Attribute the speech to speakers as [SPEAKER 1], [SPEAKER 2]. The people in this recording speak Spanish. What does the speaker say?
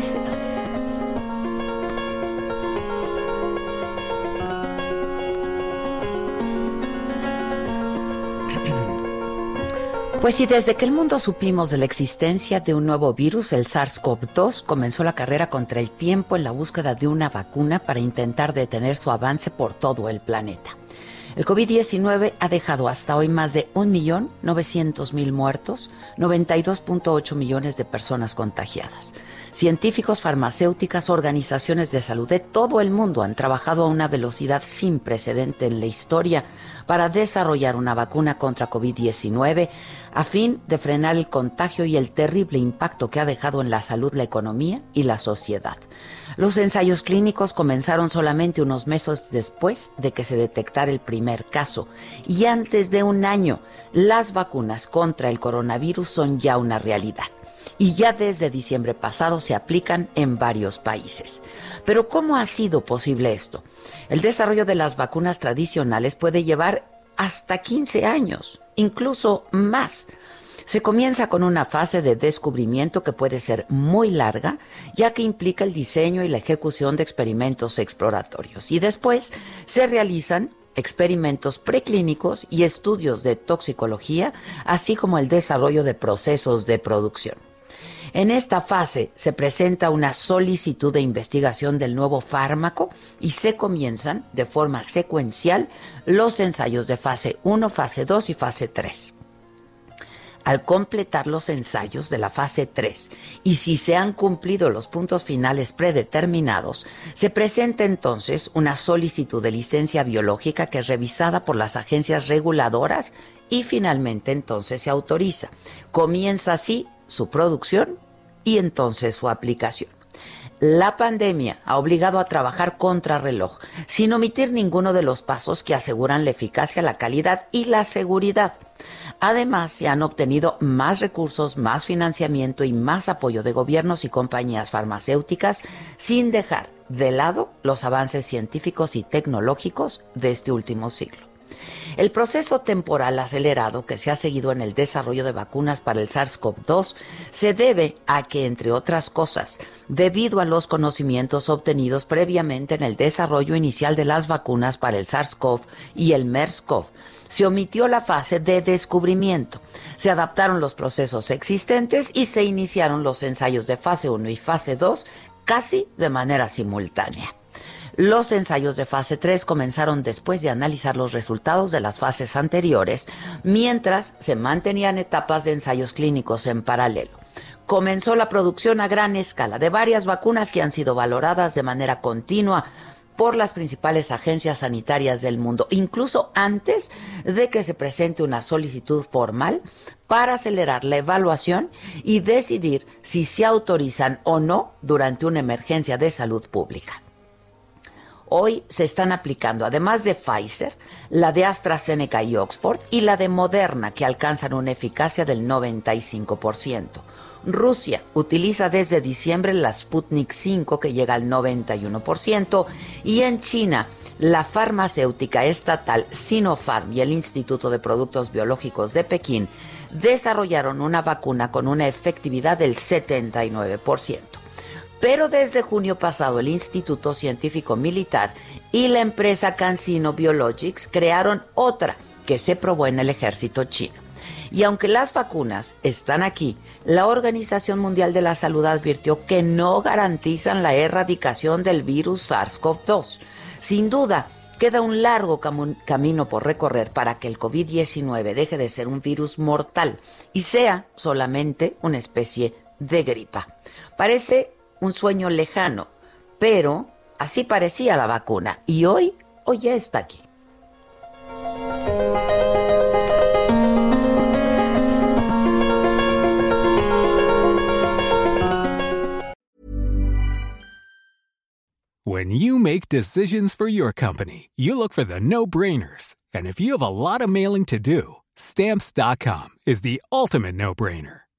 [SPEAKER 1] Pues sí, desde que el mundo supimos de la existencia de un nuevo virus, el SARS-CoV-2, comenzó la carrera contra el tiempo en la búsqueda de una vacuna para intentar detener su avance por todo el planeta. El COVID-19 ha dejado hasta hoy más de 1.900.000 muertos, 92.8 millones de personas contagiadas. Científicos, farmacéuticas, organizaciones de salud de todo el mundo han trabajado a una velocidad sin precedente en la historia para desarrollar una vacuna contra COVID-19 a fin de frenar el contagio y el terrible impacto que ha dejado en la salud, la economía y la sociedad. Los ensayos clínicos comenzaron solamente unos meses después de que se detectara el primer caso y antes de un año las vacunas contra el coronavirus son ya una realidad y ya desde diciembre pasado se aplican en varios países. Pero ¿cómo ha sido posible esto? El desarrollo de las vacunas tradicionales puede llevar hasta 15 años, incluso más. Se comienza con una fase de descubrimiento que puede ser muy larga, ya que implica el diseño y la ejecución de experimentos exploratorios. Y después se realizan experimentos preclínicos y estudios de toxicología, así como el desarrollo de procesos de producción. En esta fase se presenta una solicitud de investigación del nuevo fármaco y se comienzan de forma secuencial los ensayos de fase 1, fase 2 y fase 3 al completar los ensayos de la fase 3 y si se han cumplido los puntos finales predeterminados, se presenta entonces una solicitud de licencia biológica que es revisada por las agencias reguladoras y finalmente entonces se autoriza. Comienza así su producción y entonces su aplicación. La pandemia ha obligado a trabajar contra reloj, sin omitir ninguno de los pasos que aseguran la eficacia, la calidad y la seguridad. Además, se han obtenido más recursos, más financiamiento y más apoyo de gobiernos y compañías farmacéuticas, sin dejar de lado los avances científicos y tecnológicos de este último siglo. El proceso temporal acelerado que se ha seguido en el desarrollo de vacunas para el SARS-CoV-2 se debe a que, entre otras cosas, debido a los conocimientos obtenidos previamente en el desarrollo inicial de las vacunas para el SARS-CoV y el MERS-CoV, se omitió la fase de descubrimiento. Se adaptaron los procesos existentes y se iniciaron los ensayos de fase 1 y fase 2 casi de manera simultánea. Los ensayos de fase 3 comenzaron después de analizar los resultados de las fases anteriores, mientras se mantenían etapas de ensayos clínicos en paralelo. Comenzó la producción a gran escala de varias vacunas que han sido valoradas de manera continua por las principales agencias sanitarias del mundo, incluso antes de que se presente una solicitud formal para acelerar la evaluación y decidir si se autorizan o no durante una emergencia de salud pública hoy se están aplicando, además de Pfizer, la de AstraZeneca y Oxford y la de Moderna, que alcanzan una eficacia del 95%. Rusia utiliza desde diciembre la Sputnik 5 que llega al 91% y en China la farmacéutica estatal Sinopharm y el Instituto de Productos Biológicos de Pekín desarrollaron una vacuna con una efectividad del 79%. Pero desde junio pasado el Instituto Científico Militar y la empresa CanSino Biologics crearon otra que se probó en el ejército chino. Y aunque las vacunas están aquí, la Organización Mundial de la Salud advirtió que no garantizan la erradicación del virus SARS-CoV-2. Sin duda, queda un largo camino por recorrer para que el COVID-19 deje de ser un virus mortal y sea solamente una especie de gripa. Parece un sueño lejano, pero así parecía la vacuna y hoy, hoy ya está aquí.
[SPEAKER 2] When you make decisions for your company, you look for the no-brainers. And if you have a lot of mailing to do, stamps.com is the ultimate no-brainer.